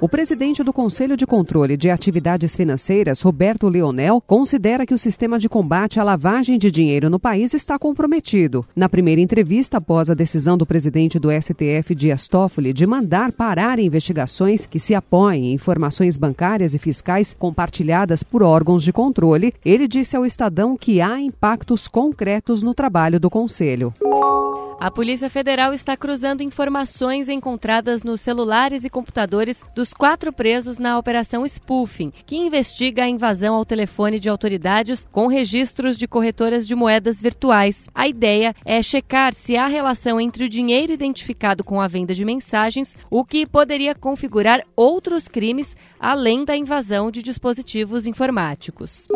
O presidente do Conselho de Controle de Atividades Financeiras, Roberto Leonel, considera que o sistema de combate à lavagem de dinheiro no país está comprometido. Na primeira entrevista após a decisão do presidente do STF, Dias Toffoli, de mandar parar investigações que se apoiem em informações bancárias e fiscais compartilhadas por órgãos de controle, ele disse ao Estadão que há impactos concretos no trabalho do Conselho. A Polícia Federal está cruzando informações encontradas nos celulares e computadores dos quatro presos na Operação Spoofing, que investiga a invasão ao telefone de autoridades com registros de corretoras de moedas virtuais. A ideia é checar se há relação entre o dinheiro identificado com a venda de mensagens, o que poderia configurar outros crimes além da invasão de dispositivos informáticos.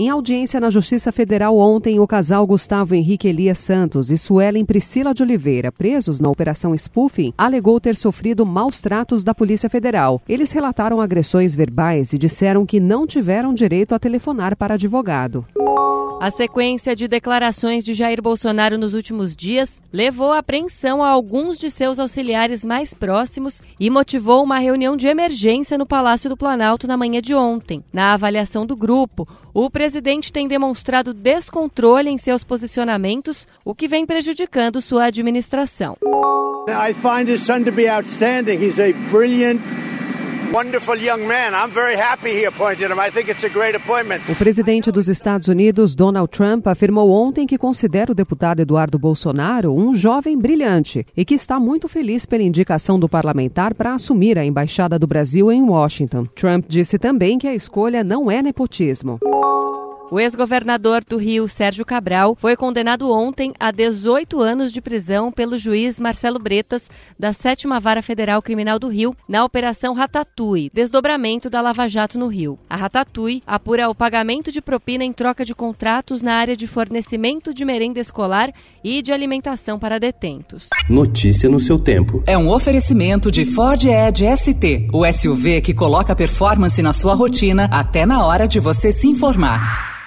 Em audiência na Justiça Federal ontem, o casal Gustavo Henrique Elias Santos e Suelen Priscila de Oliveira, presos na Operação Spoofing, alegou ter sofrido maus tratos da Polícia Federal. Eles relataram agressões verbais e disseram que não tiveram direito a telefonar para advogado. A sequência de declarações de Jair Bolsonaro nos últimos dias levou à apreensão a alguns de seus auxiliares mais próximos e motivou uma reunião de emergência no Palácio do Planalto na manhã de ontem. Na avaliação do grupo, o presidente tem demonstrado descontrole em seus posicionamentos, o que vem prejudicando sua administração. I find his son to be outstanding. He's a brilliant O presidente dos Estados Unidos, Donald Trump, afirmou ontem que considera o deputado Eduardo Bolsonaro um jovem brilhante e que está muito feliz pela indicação do parlamentar para assumir a embaixada do Brasil em Washington. Trump disse também que a escolha não é nepotismo. O ex-governador do Rio, Sérgio Cabral, foi condenado ontem a 18 anos de prisão pelo juiz Marcelo Bretas, da 7 Vara Federal Criminal do Rio, na Operação Ratatouille, desdobramento da Lava Jato no Rio. A Ratatouille apura o pagamento de propina em troca de contratos na área de fornecimento de merenda escolar e de alimentação para detentos. Notícia no seu tempo. É um oferecimento de Ford Edge ST, o SUV que coloca performance na sua rotina até na hora de você se informar.